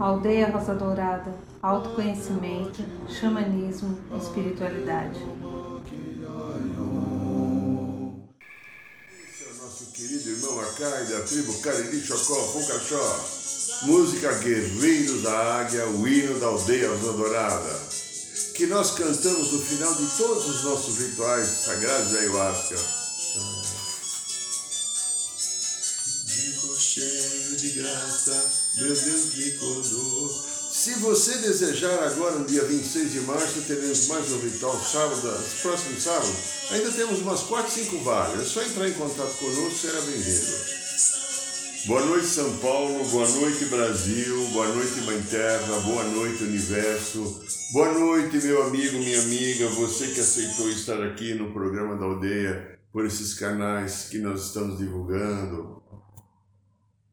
Aldeia Rosa Dourada, autoconhecimento, xamanismo, espiritualidade. Esse é o nosso querido irmão Acai da tribo Cariri Chocó, Pucachó. Música Guerreiros da Águia, o hino da Aldeia Rosa Dourada. Que nós cantamos no final de todos os nossos rituais sagrados da ayahuasca. Meu Deus me conosco. Se você desejar agora, no dia 26 de março, teremos mais um ritual sábado, próximo sábado. Ainda temos umas 4, 5 vagas. É só entrar em contato conosco, será bem-vindo. Boa noite, São Paulo. Boa noite, Brasil. Boa noite, Mãe Terra. Boa noite, Universo. Boa noite, meu amigo, minha amiga. Você que aceitou estar aqui no programa da Aldeia, por esses canais que nós estamos divulgando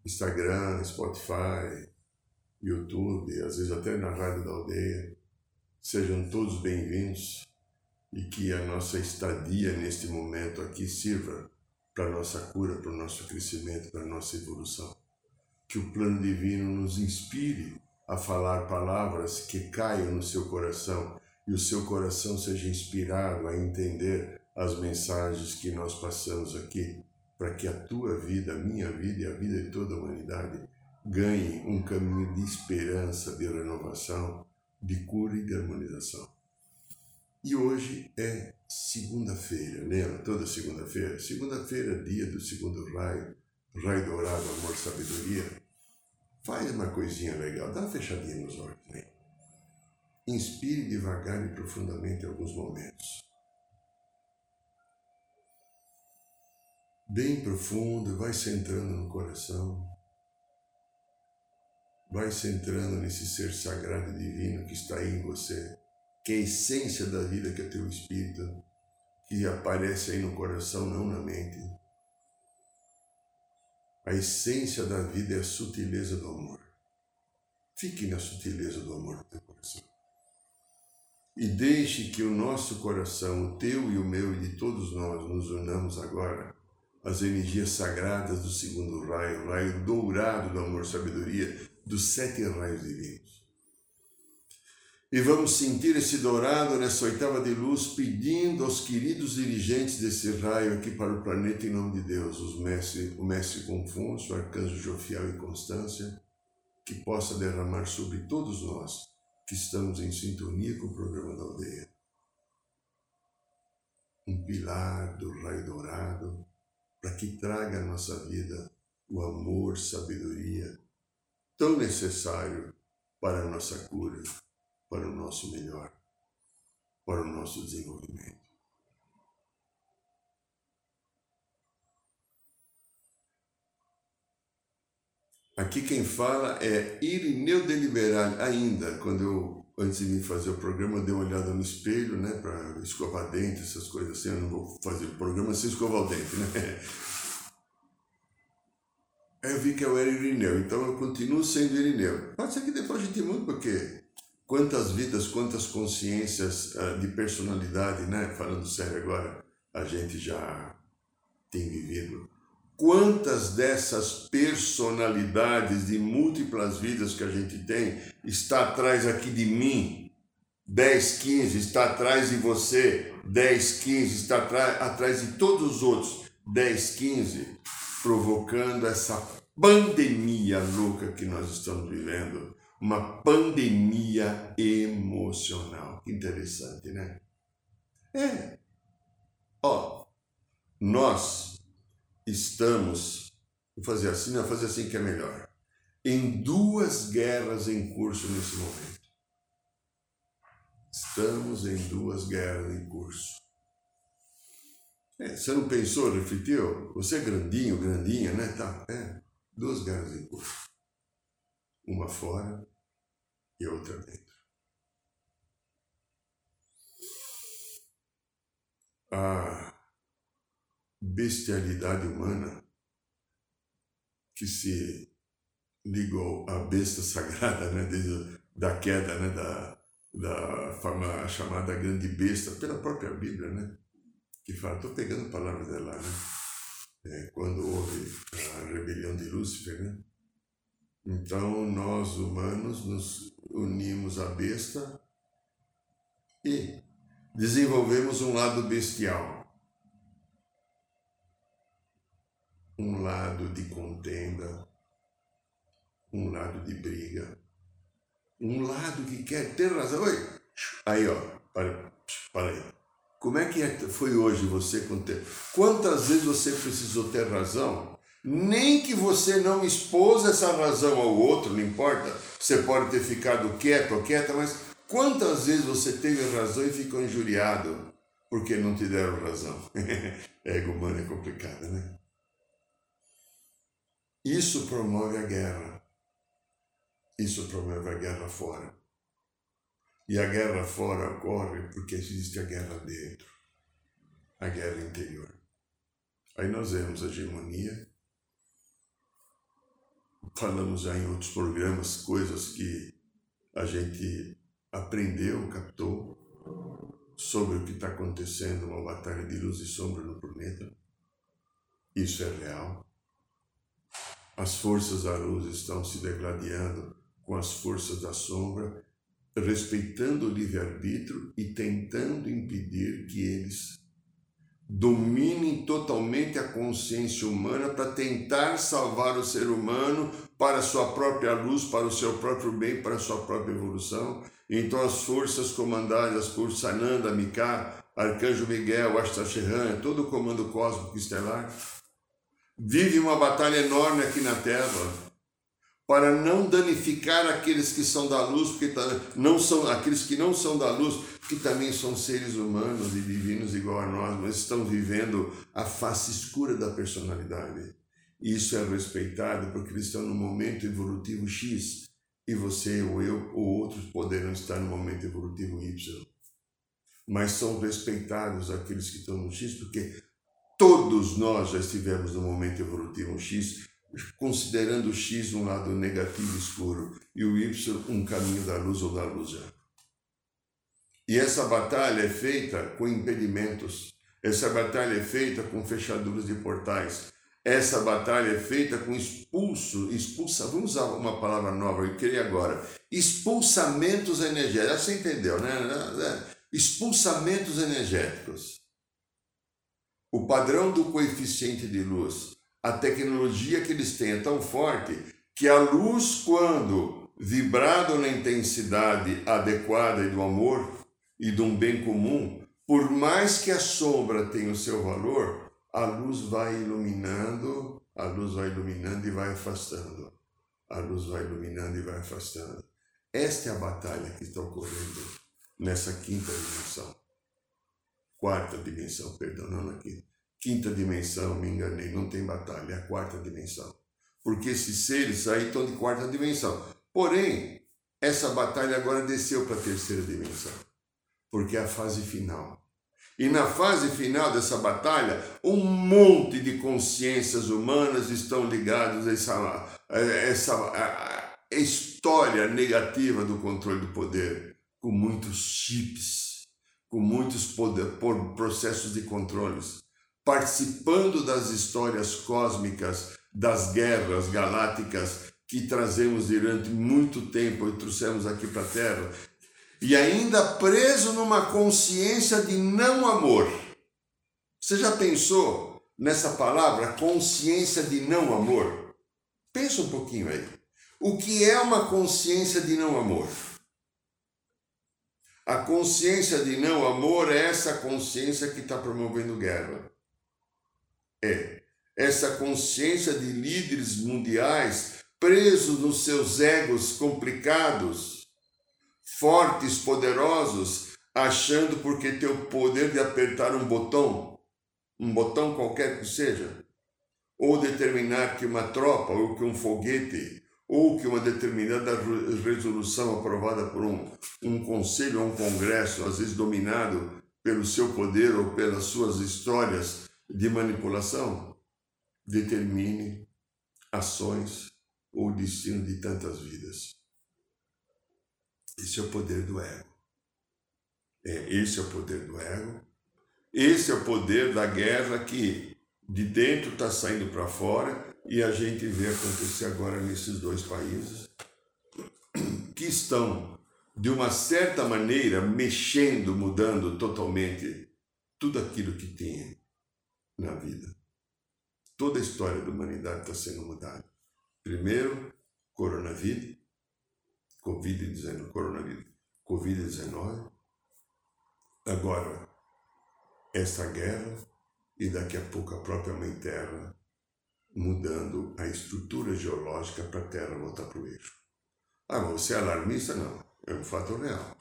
Instagram, Spotify, YouTube, às vezes até na Rádio da Aldeia. Sejam todos bem-vindos e que a nossa estadia neste momento aqui sirva para a nossa cura, para o nosso crescimento, para a nossa evolução. Que o plano divino nos inspire a falar palavras que caiam no seu coração e o seu coração seja inspirado a entender as mensagens que nós passamos aqui para que a tua vida, a minha vida e a vida de toda a humanidade ganhe um caminho de esperança, de renovação, de cura e de harmonização. E hoje é segunda-feira, lembra? Toda segunda-feira. Segunda-feira, dia do segundo raio, raio dourado, amor, sabedoria. Faz uma coisinha legal, dá uma fechadinha nos olhos. Né? Inspire devagar e profundamente alguns momentos. Bem profundo, vai centrando no coração, vai centrando nesse ser sagrado e divino que está aí em você, que é a essência da vida, que é teu espírito, que aparece aí no coração, não na mente. A essência da vida é a sutileza do amor. Fique na sutileza do amor no teu coração. E deixe que o nosso coração, o teu e o meu e de todos nós, nos unamos agora as energias sagradas do segundo raio, o raio dourado do amor sabedoria, dos sete raios divinos. E vamos sentir esse dourado nessa oitava de luz, pedindo aos queridos dirigentes desse raio aqui para o planeta, em nome de Deus, os mestre, o mestre Confúcio, o arcanjo Jofiel e Constância, que possa derramar sobre todos nós que estamos em sintonia com o programa da aldeia. Um pilar do raio dourado, para que traga à nossa vida o amor, sabedoria, tão necessário para a nossa cura, para o nosso melhor, para o nosso desenvolvimento. Aqui quem fala é Irineu Deliberal, ainda, quando eu, antes de vir fazer o programa, eu dei uma olhada no espelho, né, para escovar dente, essas coisas assim, eu não vou fazer o programa sem escovar o dente, né. Aí eu vi que eu era Irineu, então eu continuo sendo Irineu. Pode ser que depois a gente mude, porque quantas vidas, quantas consciências uh, de personalidade, né, falando sério agora, a gente já tem vivido Quantas dessas personalidades de múltiplas vidas que a gente tem está atrás aqui de mim? 10, 15, está atrás de você, 10, 15, está atrás de todos os outros, 10, 15, provocando essa pandemia louca que nós estamos vivendo, uma pandemia emocional. Interessante, né? É. Ó, nós estamos, vou fazer assim, não, fazer assim que é melhor, em duas guerras em curso nesse momento. Estamos em duas guerras em curso. É, você não pensou, refletiu? Você é grandinho, grandinha, né? Tá, é, duas guerras em curso. Uma fora e outra dentro. Ah, bestialidade humana que se ligou à besta sagrada, né, desde da queda, né, da, da fama, chamada grande besta, pela própria Bíblia, né, que fala, estou pegando palavras dela, né, é, quando houve a rebelião de Lúcifer, né? Então nós humanos nos unimos à besta e desenvolvemos um lado bestial, um lado de contenda, um lado de briga, um lado que quer ter razão. Oi, aí ó, para, para aí. Como é que é, foi hoje você com ter? Quantas vezes você precisou ter razão? Nem que você não expôs essa razão ao outro, não importa. Você pode ter ficado quieto ou quieta, mas quantas vezes você teve razão e ficou injuriado porque não te deram razão? Ego humano é complicado, né? Isso promove a guerra. Isso promove a guerra fora. E a guerra fora ocorre porque existe a guerra dentro, a guerra interior. Aí nós vemos a hegemonia, falamos já em outros programas coisas que a gente aprendeu, captou sobre o que está acontecendo, uma batalha de luz e sombra no planeta. Isso é real. As forças da luz estão se degladiando com as forças da sombra respeitando o livre-arbítrio e tentando impedir que eles dominem totalmente a consciência humana para tentar salvar o ser humano para sua própria luz, para o seu próprio bem, para sua própria evolução. Então as forças comandadas por Sananda, Mika, Arcanjo Miguel, Astacheran, todo o comando cósmico estelar, vive uma batalha enorme aqui na Terra para não danificar aqueles que são da luz, porque não são aqueles que não são da luz, que também são seres humanos e divinos igual a nós, mas estão vivendo a face escura da personalidade. Isso é respeitado porque eles estão no momento evolutivo X e você ou eu ou outros poderão estar no momento evolutivo Y. Mas são respeitados aqueles que estão no X porque todos nós já estivemos no momento evolutivo X considerando o X um lado negativo escuro e o Y um caminho da luz ou da luz já. E essa batalha é feita com impedimentos, essa batalha é feita com fechaduras de portais, essa batalha é feita com expulso, expulsa, vamos usar uma palavra nova, eu queria agora, expulsamentos energéticos, você entendeu, né? Expulsamentos energéticos. O padrão do coeficiente de luz a tecnologia que eles têm é tão forte que a luz, quando vibrado na intensidade adequada e do amor e de um bem comum, por mais que a sombra tenha o seu valor, a luz vai iluminando, a luz vai iluminando e vai afastando. A luz vai iluminando e vai afastando. Esta é a batalha que está ocorrendo nessa quinta dimensão. Quarta dimensão, perdão, não na quinta quinta dimensão, me enganei, não tem batalha, é a quarta dimensão. Porque esses seres aí estão de quarta dimensão. Porém, essa batalha agora desceu para a terceira dimensão, porque é a fase final. E na fase final dessa batalha, um monte de consciências humanas estão ligadas a essa, a essa a, história negativa do controle do poder, com muitos chips, com muitos poder, por processos de controles participando das histórias cósmicas, das guerras galácticas que trazemos durante muito tempo e trouxemos aqui para a Terra, e ainda preso numa consciência de não amor. Você já pensou nessa palavra consciência de não amor? Pensa um pouquinho aí. O que é uma consciência de não amor? A consciência de não amor é essa consciência que está promovendo guerra é. Essa consciência de líderes mundiais presos nos seus egos complicados, fortes, poderosos, achando porque tem o poder de apertar um botão, um botão qualquer que seja, ou determinar que uma tropa, ou que um foguete, ou que uma determinada resolução aprovada por um, um conselho ou um congresso, às vezes dominado pelo seu poder ou pelas suas histórias de manipulação determine ações ou destino de tantas vidas. Esse é o poder do ego. É, esse é o poder do ego. Esse é o poder da guerra que de dentro está saindo para fora e a gente vê acontecer agora nesses dois países que estão, de uma certa maneira, mexendo, mudando totalmente tudo aquilo que tinha na vida. Toda a história da humanidade está sendo mudada. Primeiro, coronavírus, Covid-19, coronavírus, Covid-19. Agora, essa guerra e daqui a pouco a própria Mãe Terra mudando a estrutura geológica para a Terra voltar para o eixo. Ah, você é alarmista? Não, é um fato real.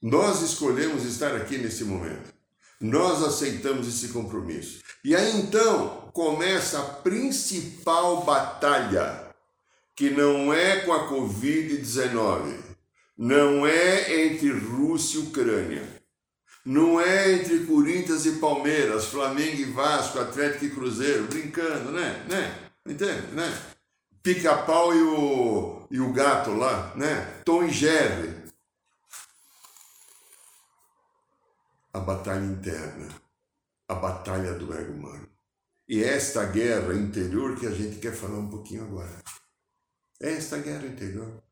Nós escolhemos estar aqui nesse momento. Nós aceitamos esse compromisso. E aí então começa a principal batalha, que não é com a Covid-19, não é entre Rússia e Ucrânia, não é entre Corinthians e Palmeiras, Flamengo e Vasco, Atlético e Cruzeiro, brincando, né? né? Entende, né? Pica-pau e o, e o gato lá, né? Tom e Jerry. A batalha interna, a batalha do ego humano. E é esta guerra interior que a gente quer falar um pouquinho agora. É esta guerra interior.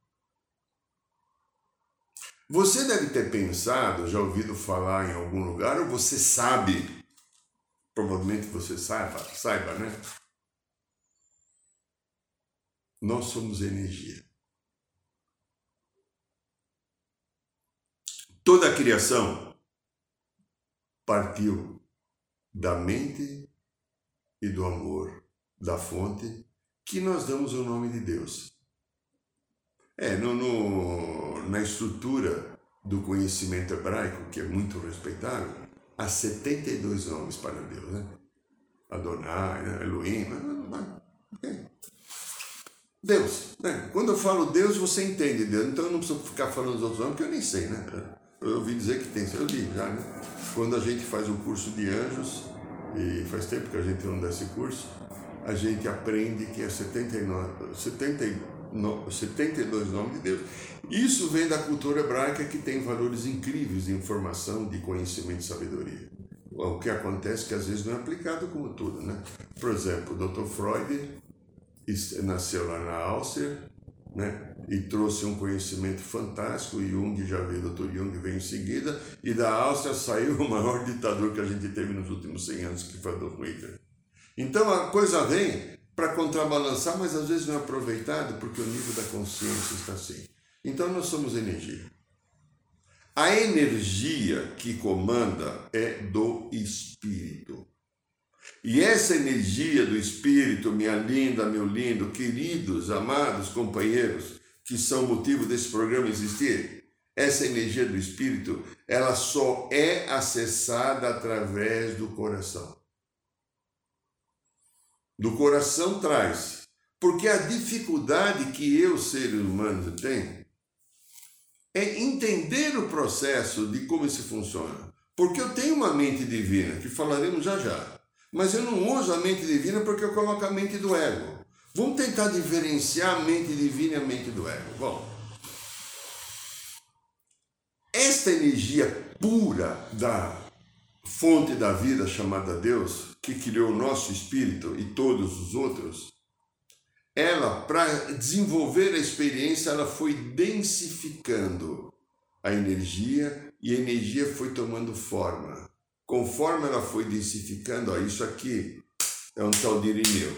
Você deve ter pensado, já ouvido falar em algum lugar, ou você sabe, provavelmente você saiba, saiba, né? Nós somos energia. Toda a criação partiu da mente e do amor, da fonte, que nós damos o nome de Deus. É, no, no, na estrutura do conhecimento hebraico, que é muito respeitável, há 72 nomes para Deus, né? Adonai, né? Elohim. Deus. Né? Quando eu falo Deus, você entende Deus. Então eu não preciso ficar falando os outros nomes, porque eu nem sei, né? Eu ouvi dizer que tem, eu li já, né? Quando a gente faz um curso de anjos, e faz tempo que a gente não dá esse curso, a gente aprende que é 79, 70 no, 72 nomes de Deus. Isso vem da cultura hebraica que tem valores incríveis de informação, de conhecimento e sabedoria. O que acontece é que às vezes não é aplicado como tudo, né? Por exemplo, o Dr. Freud nasceu lá na Áustria, né? E trouxe um conhecimento fantástico. Jung já veio, Dr. Jung veio em seguida. E da Áustria saiu o maior ditador que a gente teve nos últimos 100 anos, que foi Adolf Hitler. Então a coisa vem para contrabalançar, mas às vezes não é aproveitado porque o nível da consciência está assim. Então nós somos energia. A energia que comanda é do espírito. E essa energia do espírito, minha linda, meu lindo, queridos, amados companheiros, que são motivo desse programa existir, essa energia do espírito, ela só é acessada através do coração do coração traz. Porque a dificuldade que eu, seres humanos, tenho é entender o processo de como isso funciona. Porque eu tenho uma mente divina, que falaremos já já. Mas eu não uso a mente divina porque eu coloco a mente do ego. Vamos tentar diferenciar a mente divina e a mente do ego. Bom, esta energia pura da fonte da vida chamada Deus, que criou o nosso espírito e todos os outros, ela, para desenvolver a experiência, ela foi densificando a energia e a energia foi tomando forma. Conforme ela foi densificando, ó, isso aqui é um tal de Irineu.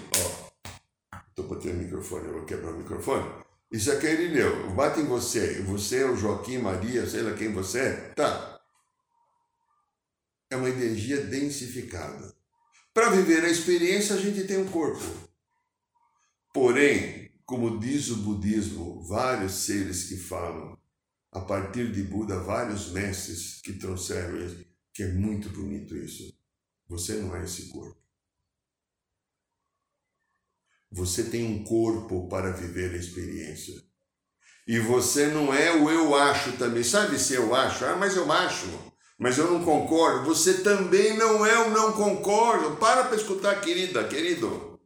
Estou botando o microfone, eu vou quebrar o microfone. Isso aqui é Irineu. Bate em você. Você é o Joaquim, Maria, sei lá quem você é. Tá, é uma energia densificada. Para viver a experiência, a gente tem um corpo. Porém, como diz o budismo, vários seres que falam, a partir de Buda, vários mestres que trouxeram isso, que é muito bonito isso. Você não é esse corpo. Você tem um corpo para viver a experiência. E você não é o eu acho também. Sabe se eu acho? Ah, mas eu acho mas eu não concordo. Você também não é o não concordo. Para para escutar, querida, querido.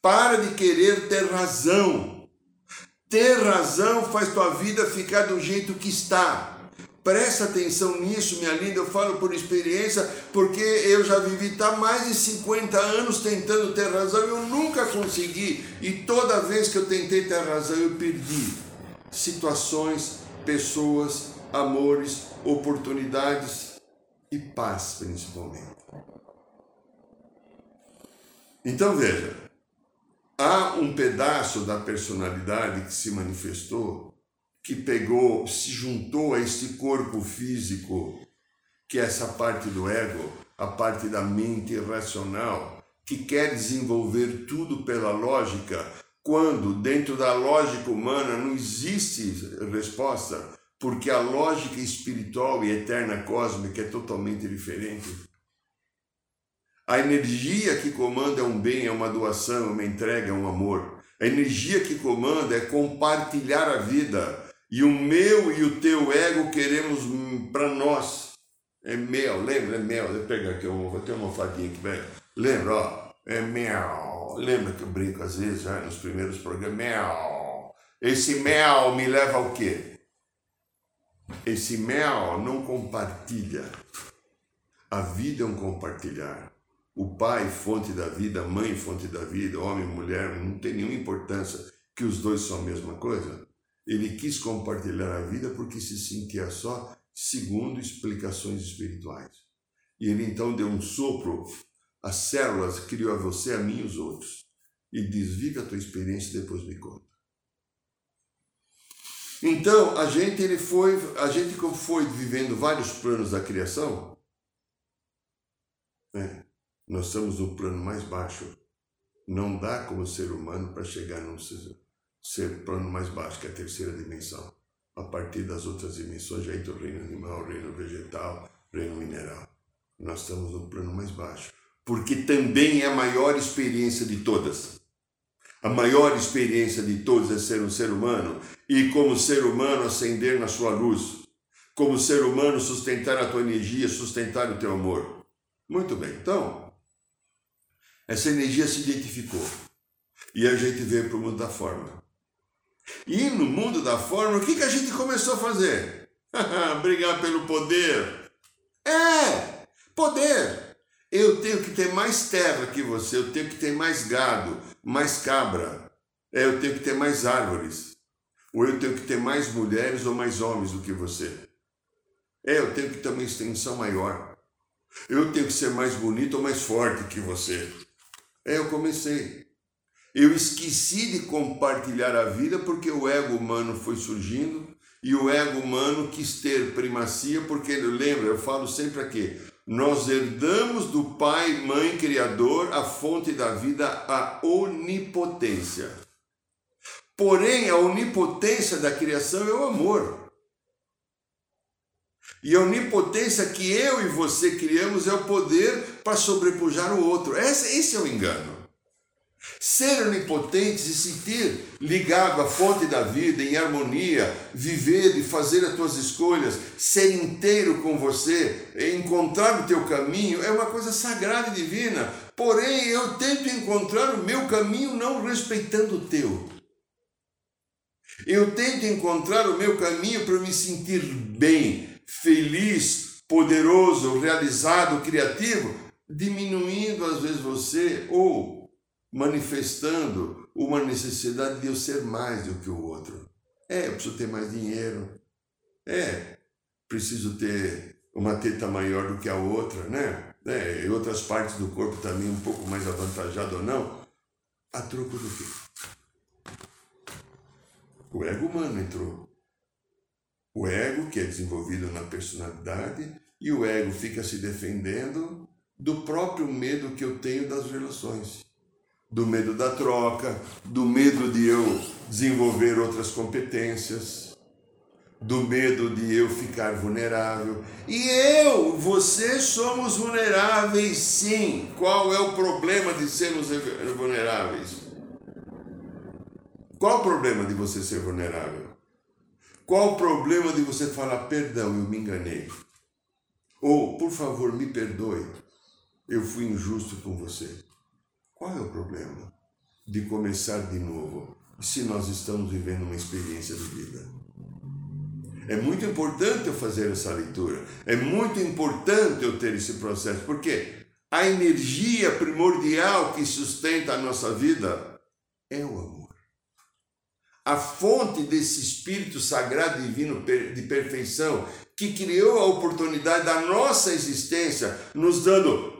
Para de querer ter razão. Ter razão faz tua vida ficar do jeito que está. Presta atenção nisso, minha linda. Eu falo por experiência, porque eu já vivi tá mais de 50 anos tentando ter razão e eu nunca consegui. E toda vez que eu tentei ter razão, eu perdi situações, pessoas, amores, oportunidades e paz, principalmente. Então veja, há um pedaço da personalidade que se manifestou, que pegou, se juntou a este corpo físico, que é essa parte do ego, a parte da mente irracional, que quer desenvolver tudo pela lógica, quando dentro da lógica humana não existe resposta, porque a lógica espiritual e eterna cósmica é totalmente diferente. A energia que comanda é um bem, é uma doação, é uma entrega, é um amor. A energia que comanda é compartilhar a vida. E o meu e o teu ego queremos para nós. É mel, lembra? É mel. Deixa eu pegar aqui, eu vou ter uma almofadinha aqui, velho. Lembra, ó? É mel. Lembra que eu brinco às vezes, já nos primeiros programas? Mel. Esse mel me leva ao quê? Esse mel não compartilha. A vida é um compartilhar. O pai, fonte da vida, a mãe, fonte da vida, homem, mulher, não tem nenhuma importância que os dois são a mesma coisa. Ele quis compartilhar a vida porque se sentia só, segundo explicações espirituais. E ele então deu um sopro, as células criou a você, a mim e os outros. E diz: Viva a tua experiência e depois me conta. Então, a gente ele foi, a gente foi vivendo vários planos da criação, né? nós estamos no plano mais baixo. Não dá como ser humano para chegar num ser plano mais baixo, que é a terceira dimensão. A partir das outras dimensões já entra o reino animal, o reino vegetal, o reino mineral. Nós estamos no plano mais baixo, porque também é a maior experiência de todas. A maior experiência de todos é ser um ser humano e, como ser humano, ascender na sua luz. Como ser humano, sustentar a tua energia, sustentar o teu amor. Muito bem, então, essa energia se identificou e a gente veio para o mundo da forma. E no mundo da forma, o que, que a gente começou a fazer? Brigar pelo poder. É, poder. Eu tenho que ter mais terra que você, eu tenho que ter mais gado, mais cabra. É, eu tenho que ter mais árvores. Ou eu tenho que ter mais mulheres ou mais homens do que você. É, eu tenho que ter uma extensão maior. Eu tenho que ser mais bonito ou mais forte que você. É, eu comecei. Eu esqueci de compartilhar a vida porque o ego humano foi surgindo e o ego humano quis ter primacia, porque lembra, eu falo sempre aqui, nós herdamos do Pai, Mãe, Criador, a fonte da vida, a onipotência. Porém, a onipotência da criação é o amor. E a onipotência que eu e você criamos é o poder para sobrepujar o outro. Esse, esse é o engano. Ser onipotente e sentir ligado à fonte da vida, em harmonia, viver e fazer as tuas escolhas, ser inteiro com você, encontrar o teu caminho, é uma coisa sagrada e divina. Porém, eu tento encontrar o meu caminho não respeitando o teu. Eu tento encontrar o meu caminho para me sentir bem, feliz, poderoso, realizado, criativo, diminuindo às vezes você ou manifestando uma necessidade de eu ser mais do que o outro. É, eu preciso ter mais dinheiro. É, preciso ter uma teta maior do que a outra, né? É, e outras partes do corpo também um pouco mais avantajado ou não. A troco do quê? O ego humano entrou. O ego, que é desenvolvido na personalidade, e o ego fica se defendendo do próprio medo que eu tenho das relações do medo da troca, do medo de eu desenvolver outras competências, do medo de eu ficar vulnerável. E eu, você somos vulneráveis sim. Qual é o problema de sermos vulneráveis? Qual o problema de você ser vulnerável? Qual o problema de você falar, perdão, eu me enganei? Ou, por favor, me perdoe, eu fui injusto com você. Qual é o problema de começar de novo se nós estamos vivendo uma experiência de vida? É muito importante eu fazer essa leitura. É muito importante eu ter esse processo. Porque a energia primordial que sustenta a nossa vida é o amor. A fonte desse Espírito Sagrado Divino de perfeição que criou a oportunidade da nossa existência, nos dando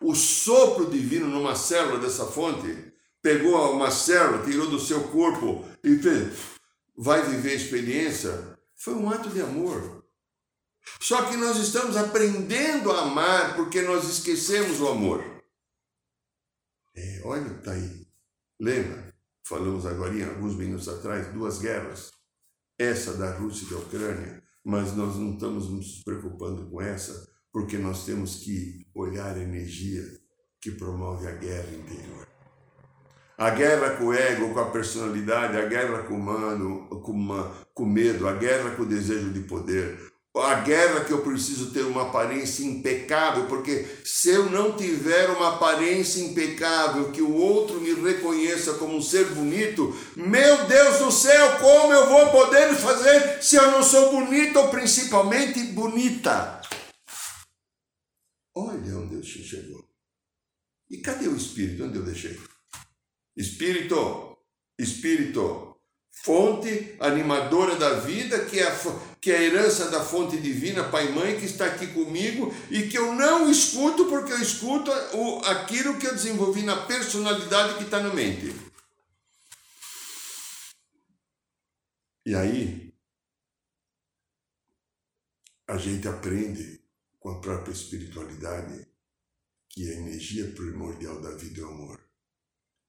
o sopro divino numa célula dessa fonte, pegou uma célula, tirou do seu corpo e fez, vai viver a experiência, foi um ato de amor. Só que nós estamos aprendendo a amar porque nós esquecemos o amor. É, olha, tá aí. Lembra? Falamos agora, alguns minutos atrás, duas guerras. Essa da Rússia e da Ucrânia, mas nós não estamos nos preocupando com essa, porque nós temos que olhar a energia que promove a guerra interior. A guerra com o ego, com a personalidade, a guerra com o humano, com, com medo, a guerra com o desejo de poder, a guerra que eu preciso ter uma aparência impecável, porque se eu não tiver uma aparência impecável, que o outro me reconheça como um ser bonito, meu Deus do céu, como eu vou poder fazer se eu não sou bonito ou principalmente bonita? Olha onde eu chegou. E cadê o espírito? Onde eu deixei? Espírito, espírito, fonte animadora da vida, que é, a, que é a herança da fonte divina, Pai e Mãe, que está aqui comigo e que eu não escuto porque eu escuto o, aquilo que eu desenvolvi na personalidade que está na mente. E aí, a gente aprende com a própria espiritualidade, que a energia primordial da vida é o amor.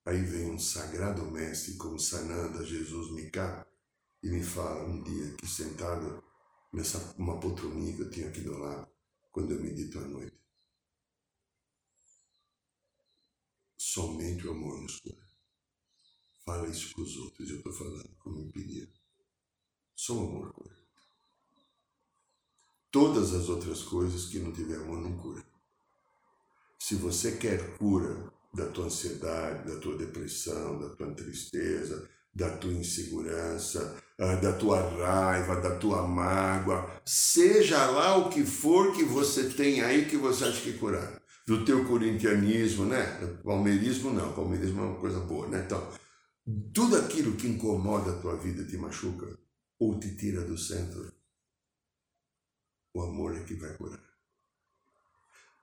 Aí vem um sagrado mestre como Sananda Jesus Mika e me fala um dia que sentado nessa uma poltroninha que eu tinha aqui do lado, quando eu medito à noite. Somente o amor nos cura. Fala isso com os outros, eu estou falando, como me pedia. Só o amor cura. Todas as outras coisas que não tiver amor não cura. Se você quer cura da tua ansiedade, da tua depressão, da tua tristeza, da tua insegurança, ah, da tua raiva, da tua mágoa, seja lá o que for que você tem aí que você acha que curar. Do teu corintianismo, né? Palmeirismo não, palmeirismo é uma coisa boa, né? Então, tudo aquilo que incomoda a tua vida te machuca ou te tira do centro, o amor é que vai curar.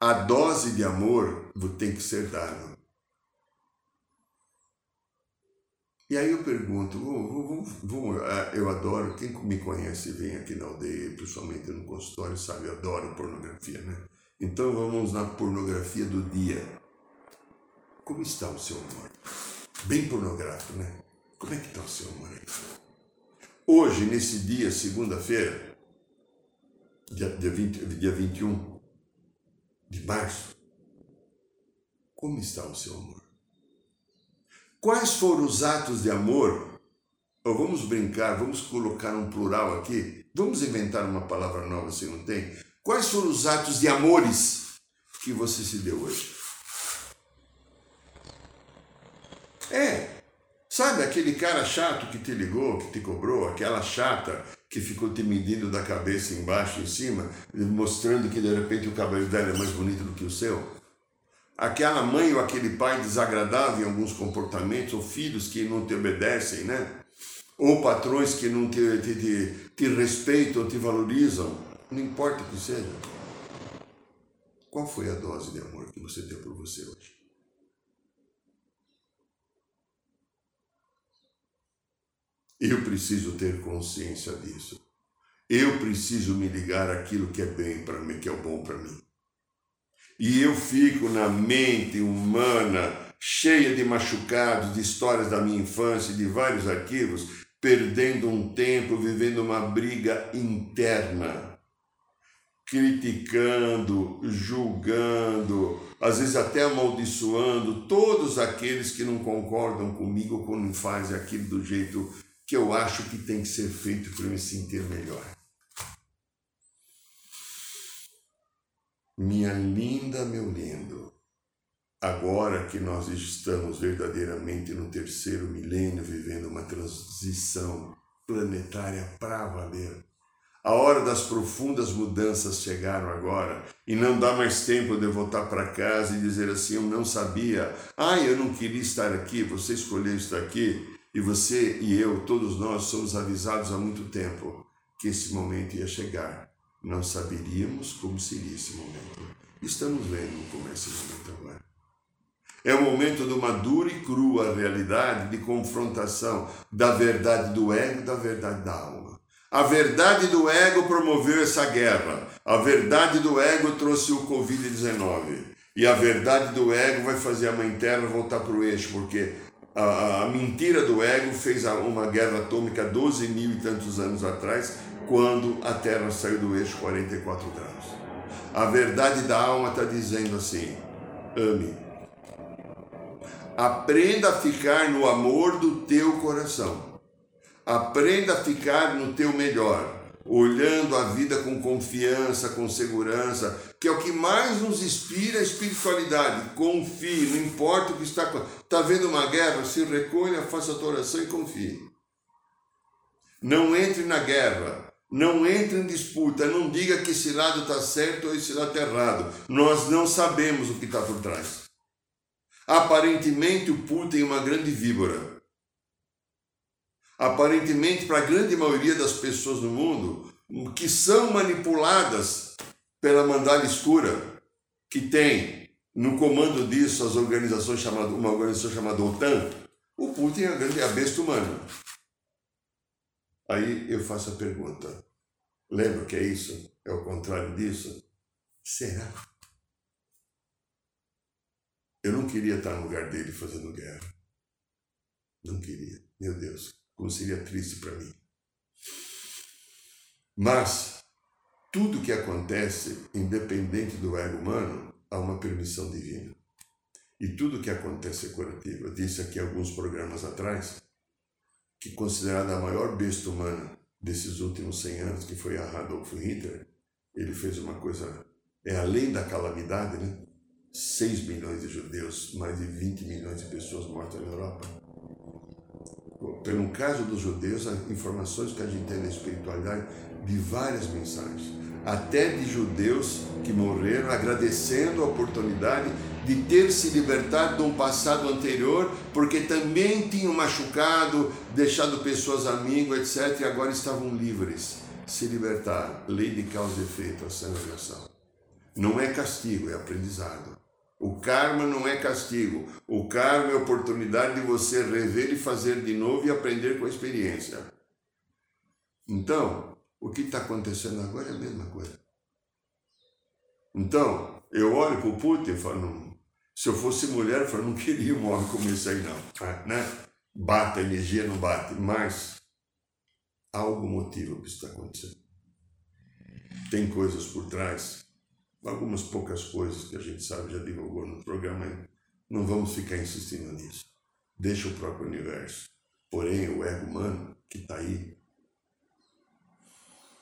A dose de amor tem que ser dada. E aí eu pergunto, vou, vou, ah, eu adoro, quem me conhece vem aqui na aldeia, principalmente no consultório, sabe, eu adoro pornografia, né? Então vamos na pornografia do dia. Como está o seu amor? Bem pornográfico, né? Como é que está o seu amor aí? Hoje, nesse dia, segunda-feira, dia, dia, 20, dia 21 de março, como está o seu amor? Quais foram os atos de amor? Ou vamos brincar, vamos colocar um plural aqui, vamos inventar uma palavra nova se não tem. Quais foram os atos de amores que você se deu hoje? É, sabe aquele cara chato que te ligou, que te cobrou, aquela chata que ficou te medindo da cabeça embaixo em cima, mostrando que de repente o cabelo dela é mais bonito do que o seu? Aquela mãe ou aquele pai desagradável em alguns comportamentos, ou filhos que não te obedecem, né? Ou patrões que não te, te, te, te respeitam, te valorizam, não importa o que seja. Qual foi a dose de amor que você deu por você hoje? Eu preciso ter consciência disso. Eu preciso me ligar àquilo que é bem para mim, que é bom para mim. E eu fico na mente humana, cheia de machucados, de histórias da minha infância, de vários arquivos, perdendo um tempo, vivendo uma briga interna, criticando, julgando, às vezes até amaldiçoando todos aqueles que não concordam comigo quando fazem aquilo do jeito que eu acho que tem que ser feito para me sentir melhor. Minha linda, meu lindo, agora que nós estamos verdadeiramente no terceiro milênio, vivendo uma transição planetária para valer, A hora das profundas mudanças chegaram agora e não dá mais tempo de voltar para casa e dizer assim: Eu não sabia, ah, eu não queria estar aqui, você escolheu estar aqui e você e eu, todos nós, somos avisados há muito tempo que esse momento ia chegar. Não saberíamos como seria esse momento. Estamos vendo como é esse momento agora. É o momento de uma dura e crua realidade de confrontação da verdade do ego e da verdade da alma. A verdade do ego promoveu essa guerra. A verdade do ego trouxe o Covid-19. E a verdade do ego vai fazer a Mãe Terra voltar para o eixo, porque a, a, mentira do ego fez uma guerra atômica 12 mil e tantos anos atrás, quando a Terra saiu do eixo 44 graus. A verdade da alma está dizendo assim: ame. Aprenda a ficar no amor do teu coração. Aprenda a ficar no teu melhor, olhando a vida com confiança, com segurança, que é o que mais nos inspira a espiritualidade. Confie, não importa o que está está vendo uma guerra, se recolha, faça a tua oração e confie. Não entre na guerra, não entre em disputa, não diga que esse lado está certo ou esse lado está errado. Nós não sabemos o que está por trás. Aparentemente o Putin é uma grande víbora aparentemente para a grande maioria das pessoas no mundo, que são manipuladas pela mandala escura, que tem no comando disso as organizações chamadas, uma organização chamada OTAN, o Putin é a grande a besta humana. Aí eu faço a pergunta: lembra que é isso? É o contrário disso? Será? Eu não queria estar no lugar dele fazendo guerra. Não queria. Meu Deus, como seria triste para mim. Mas tudo que acontece, independente do ego humano, há uma permissão divina. E tudo que acontece é curativo. Eu disse aqui alguns programas atrás que considerada a maior besta humana desses últimos 100 anos, que foi a Adolf Hitler, ele fez uma coisa, é além da calamidade, né? 6 milhões de judeus, mais de 20 milhões de pessoas mortas na Europa pelo caso dos judeus, as informações que a gente tem na espiritualidade de várias mensagens, até de judeus que morreram agradecendo a oportunidade de ter se libertado de um passado anterior, porque também tinham machucado, deixado pessoas amigos, etc., e agora estavam livres. Se libertar, lei de causa e efeito, ação e reação. Não é castigo, é aprendizado. O karma não é castigo. O karma é oportunidade de você rever e fazer de novo e aprender com a experiência. Então, o que está acontecendo agora é a mesma coisa. Então, eu olho para o Putin e falo, se eu fosse mulher, eu falo, não queria um homem como esse aí não. Ah, né? Bate, a energia não bate, mas há algum motivo para isso está acontecendo. Tem coisas por trás algumas poucas coisas que a gente sabe, já divulgou no programa, não vamos ficar insistindo nisso. Deixa o próprio universo. Porém, o ego humano que está aí.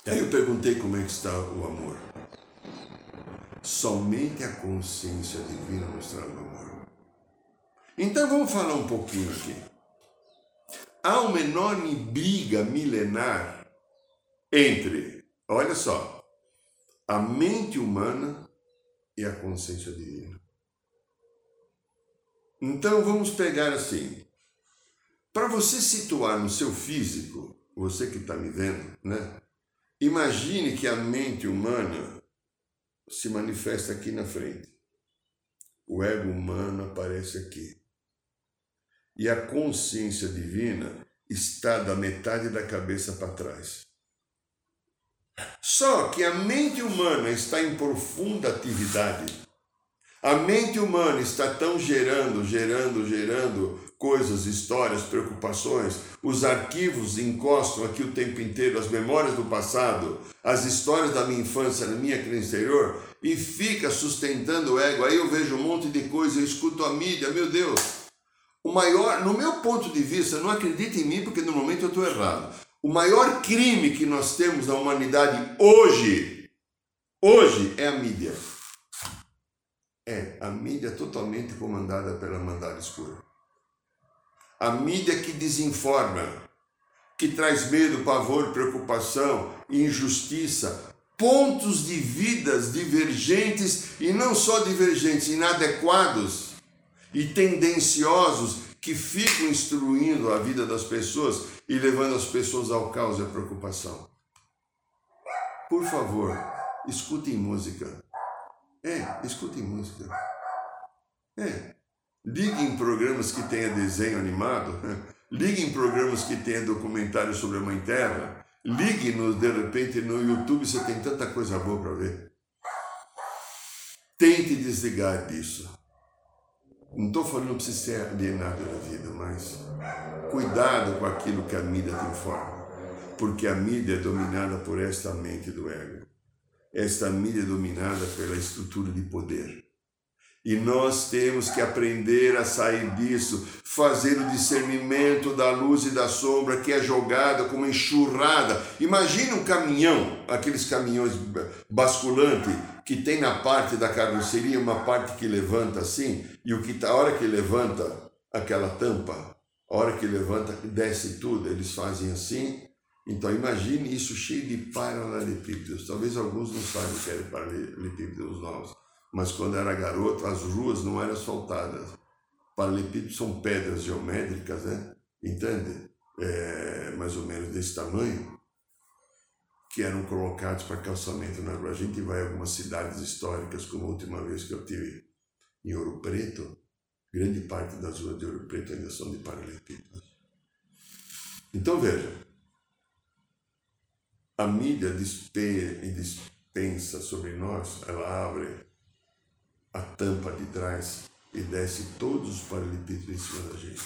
Aí eu perguntei como é que está o amor. Somente a consciência divina mostrará o amor. Então vamos falar um pouquinho aqui. Há uma enorme briga milenar entre, olha só, a mente humana e a consciência divina. Então vamos pegar assim. Para você situar no seu físico, você que está me vendo, né? Imagine que a mente humana se manifesta aqui na frente. O ego humano aparece aqui. E a consciência divina está da metade da cabeça para trás. Só que a mente humana está em profunda atividade. A mente humana está tão gerando, gerando, gerando coisas, histórias, preocupações. Os arquivos encostam aqui o tempo inteiro, as memórias do passado, as histórias da minha infância, da minha crença interior, e fica sustentando o ego. Aí eu vejo um monte de coisa, eu escuto a mídia, meu Deus. O maior, no meu ponto de vista, não acredite em mim porque no momento eu estou errado. O maior crime que nós temos na humanidade hoje, hoje é a mídia. É, a mídia totalmente comandada pela mandada escura. A mídia que desinforma, que traz medo, pavor, preocupação, injustiça, pontos de vidas divergentes e não só divergentes, inadequados e tendenciosos que ficam instruindo a vida das pessoas e levando as pessoas ao caos e à preocupação. Por favor, escutem música. É, escutem música. É. Liguem programas que tenha desenho animado. Liguem programas que tenha documentário sobre a Mãe Terra. Ligue-nos, de repente, no YouTube, você tem tanta coisa boa para ver. Tente desligar disso. Não estou falando para você ser alienado da vida, mas cuidado com aquilo que a mídia te informa. Porque a mídia é dominada por esta mente do ego. Esta mídia é dominada pela estrutura de poder. E nós temos que aprender a sair disso, fazer o discernimento da luz e da sombra que é jogada como enxurrada. Imagina um caminhão, aqueles caminhões basculantes que tem na parte da carroceria uma parte que levanta assim, e o que tá, a hora que levanta aquela tampa, a hora que levanta desce tudo, eles fazem assim. Então imagine isso cheio de paralelepípedos. Talvez alguns não saibam o que é paralelepípedos novos mas quando era garoto, as ruas não eram asfaltadas. Paralelepípedos são pedras geométricas, né? Entende? É, mais ou menos desse tamanho, que eram colocados para calçamento na rua. A gente vai a algumas cidades históricas, como a última vez que eu tive em Ouro Preto, grande parte das ruas de Ouro Preto ainda são de paralelepípedos. Então veja, a mídia dispensa sobre nós, ela abre a tampa de trás e desce todos os paralelepípedos em cima da gente,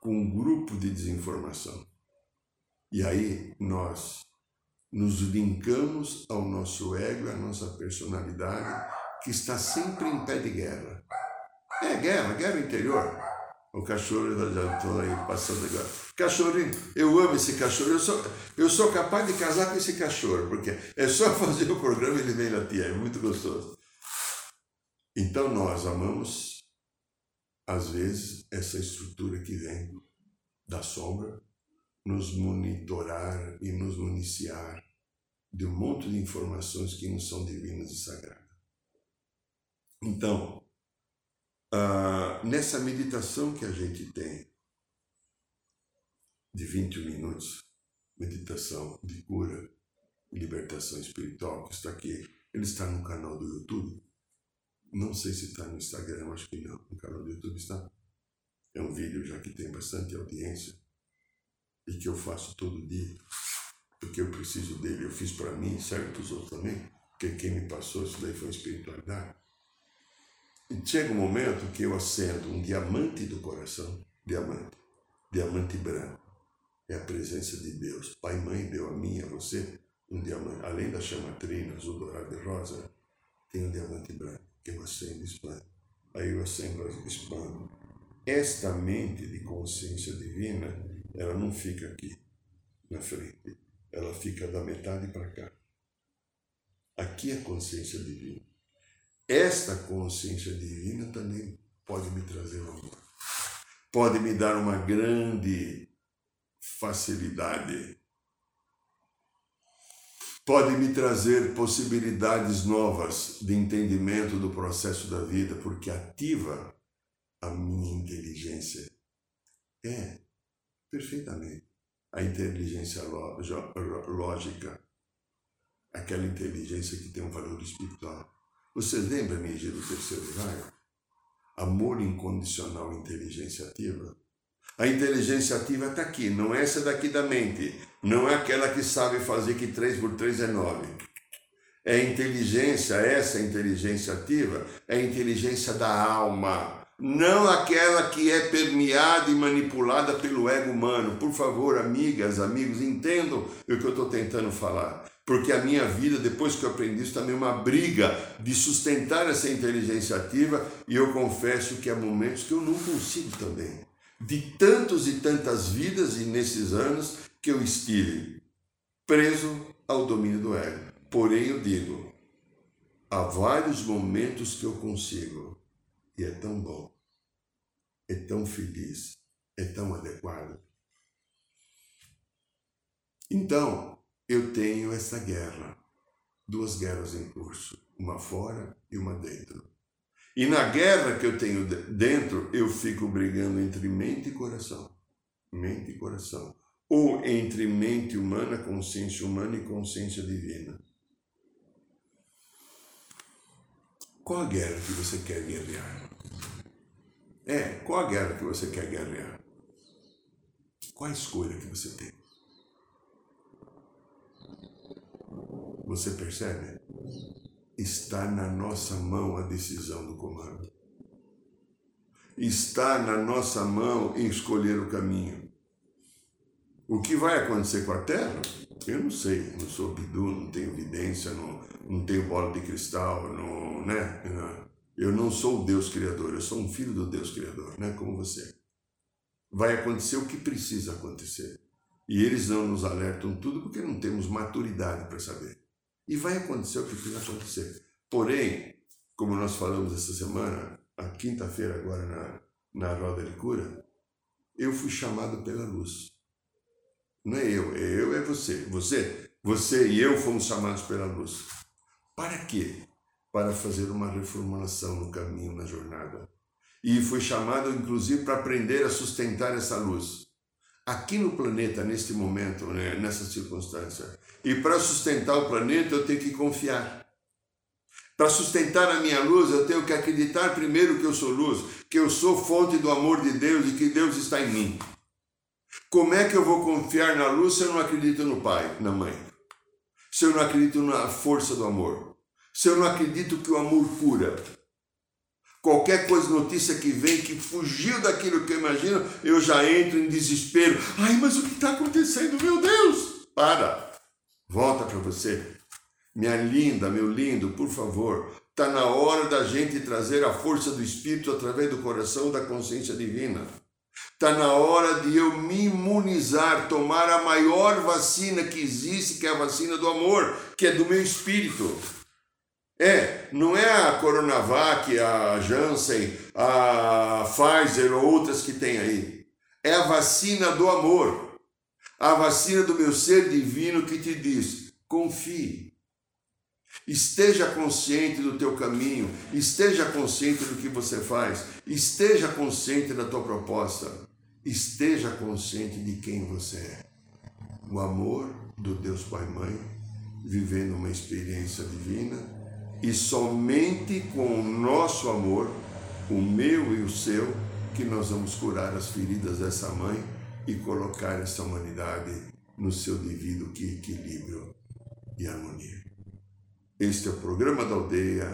com um grupo de desinformação. E aí nós nos linkamos ao nosso ego, à nossa personalidade, que está sempre em pé de guerra. É guerra, guerra interior. O cachorro, já estou aí passando agora. Cachorrinho, eu amo esse cachorro. Eu sou, eu sou capaz de casar com esse cachorro, porque é só fazer o programa e ele vem latir. É muito gostoso. Então nós amamos, às vezes, essa estrutura que vem da sombra, nos monitorar e nos municiar de um monte de informações que não são divinas e sagradas. Então, uh, nessa meditação que a gente tem, de 21 minutos, meditação de cura e libertação espiritual, que está aqui, ele está no canal do YouTube, não sei se está no Instagram, acho que não. No canal do YouTube está. É um vídeo já que tem bastante audiência e que eu faço todo dia, porque eu preciso dele. Eu fiz para mim, serve para os outros também, porque quem me passou isso daí foi espiritualidade. E chega um momento que eu acendo um diamante do coração, diamante, diamante branco. É a presença de Deus. Pai e mãe deu a mim, a você, um diamante. Além da chamatrina, azul, dourado e rosa, tem um diamante branco eu acendo e expando. Eu acendo e expando. Esta mente de consciência divina, ela não fica aqui na frente. Ela fica da metade para cá. Aqui é consciência divina. Esta consciência divina também pode me trazer o amor. Pode me dar uma grande facilidade pode me trazer possibilidades novas de entendimento do processo da vida, porque ativa a minha inteligência. É, perfeitamente. A inteligência lógica, aquela inteligência que tem um valor espiritual. Você lembra, minha do terceiro raio? Amor incondicional, inteligência ativa. A inteligência ativa está aqui, não é essa daqui da mente, não é aquela que sabe fazer que 3 por 3 é 9. É inteligência, essa inteligência ativa, é inteligência da alma, não aquela que é permeada e manipulada pelo ego humano. Por favor, amigas, amigos, entendam o que eu estou tentando falar. Porque a minha vida, depois que eu aprendi isso, também é uma briga de sustentar essa inteligência ativa, e eu confesso que há momentos que eu não consigo também de tantos e tantas vidas e nesses anos que eu estive preso ao domínio do ego. Porém, eu digo, há vários momentos que eu consigo, e é tão bom, é tão feliz, é tão adequado. Então, eu tenho essa guerra, duas guerras em curso, uma fora e uma dentro. E na guerra que eu tenho dentro, eu fico brigando entre mente e coração. Mente e coração. Ou entre mente humana, consciência humana e consciência divina. Qual a guerra que você quer guerrear? É, qual a guerra que você quer guerrear? Qual a escolha que você tem? Você percebe? Está na nossa mão a decisão do comando. Está na nossa mão em escolher o caminho. O que vai acontecer com a Terra? Eu não sei, não sou bidu, não tenho evidência, não, não tenho bola de cristal, não, né? Eu não sou o Deus Criador, eu sou um filho do Deus Criador, né? Como você. Vai acontecer o que precisa acontecer. E eles não nos alertam tudo porque não temos maturidade para saber. E vai acontecer o que precisa acontecer. Porém, como nós falamos essa semana, a quinta-feira agora na, na Roda de Cura, eu fui chamado pela luz. Não é eu, é eu, é você. Você, você e eu fomos chamados pela luz. Para quê? Para fazer uma reformulação no caminho, na jornada. E fui chamado, inclusive, para aprender a sustentar essa luz aqui no planeta, neste momento, né, nessa circunstância. E para sustentar o planeta, eu tenho que confiar. Para sustentar a minha luz, eu tenho que acreditar primeiro que eu sou luz, que eu sou fonte do amor de Deus e que Deus está em mim. Como é que eu vou confiar na luz se eu não acredito no Pai, na Mãe? Se eu não acredito na força do amor? Se eu não acredito que o amor cura? Qualquer coisa, notícia que vem que fugiu daquilo que eu imagino, eu já entro em desespero. Ai, mas o que está acontecendo? Meu Deus! Para! Volta para você. Minha linda, meu lindo, por favor. Está na hora da gente trazer a força do Espírito através do coração da consciência divina. Está na hora de eu me imunizar, tomar a maior vacina que existe, que é a vacina do amor, que é do meu espírito. É, não é a Coronavac, a Janssen, a Pfizer ou outras que tem aí. É a vacina do amor. A vacina do meu ser divino que te diz: confie. Esteja consciente do teu caminho, esteja consciente do que você faz, esteja consciente da tua proposta, esteja consciente de quem você é. O amor do Deus Pai Mãe, vivendo uma experiência divina e somente com o nosso amor, o meu e o seu, que nós vamos curar as feridas dessa mãe e colocar essa humanidade no seu devido equilíbrio e harmonia. Este é o programa da aldeia,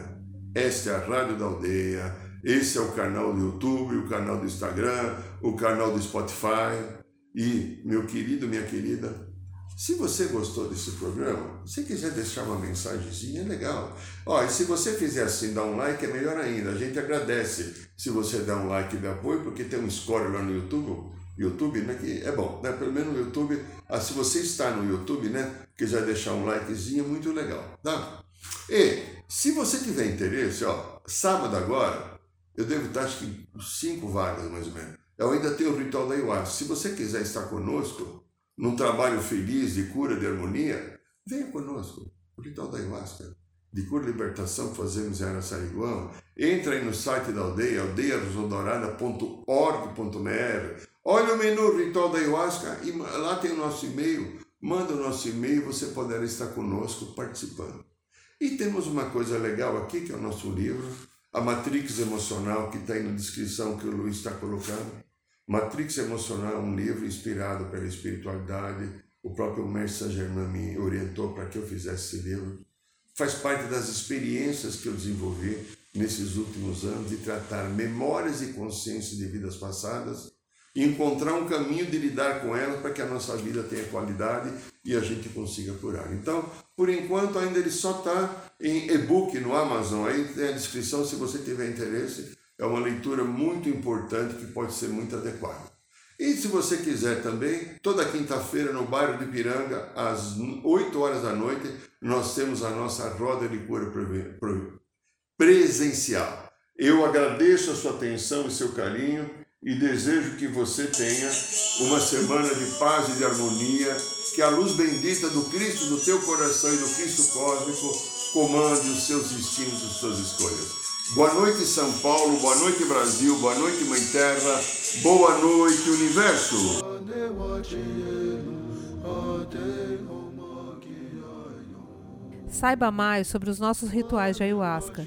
esta é a rádio da aldeia, esse é o canal do YouTube, o canal do Instagram, o canal do Spotify. E, meu querido, minha querida, se você gostou desse programa, se quiser deixar uma mensagenzinha, é legal. Ó, e se você fizer assim, dar um like, é melhor ainda. A gente agradece se você der um like de apoio, porque tem um score lá no YouTube, YouTube, né, que é bom, né? Pelo menos no YouTube, ah, se você está no YouTube, né, quiser deixar um likezinho, é muito legal, tá? E se você tiver interesse, ó, sábado agora, eu devo estar acho que cinco vagas mais ou menos. Eu ainda tenho o ritual da ayahuasca. Se você quiser estar conosco, num trabalho feliz de cura, de harmonia, venha conosco. O ritual da ayahuasca, de cura e libertação que fazemos em Araçariguama, entra aí no site da aldeia, aldeiarosodorada.org.br, olha o menu Ritual da Ayahuasca e lá tem o nosso e-mail, manda o nosso e-mail, você poderá estar conosco participando. E temos uma coisa legal aqui, que é o nosso livro, a Matrix Emocional, que está aí na descrição que o Luiz está colocando. Matrix Emocional é um livro inspirado pela espiritualidade. O próprio Mestre Saint-Germain me orientou para que eu fizesse esse livro. Faz parte das experiências que eu desenvolvi nesses últimos anos de tratar memórias e consciências de vidas passadas e encontrar um caminho de lidar com elas para que a nossa vida tenha qualidade e a gente consiga curar. Então, por enquanto, ainda ele só está em e-book no Amazon. Aí tem a descrição se você tiver interesse é uma leitura muito importante que pode ser muito adequada. E se você quiser também, toda quinta-feira no bairro de Piranga, às 8 horas da noite, nós temos a nossa roda de cura presencial. Eu agradeço a sua atenção e seu carinho e desejo que você tenha uma semana de paz e de harmonia Que a luz bendita do Cristo, do teu coração e do Cristo cósmico comande os seus destinos e as suas escolhas. Boa noite, São Paulo. Boa noite, Brasil. Boa noite, Mãe Terra. Boa noite, Universo. Saiba mais sobre os nossos rituais de ayahuasca,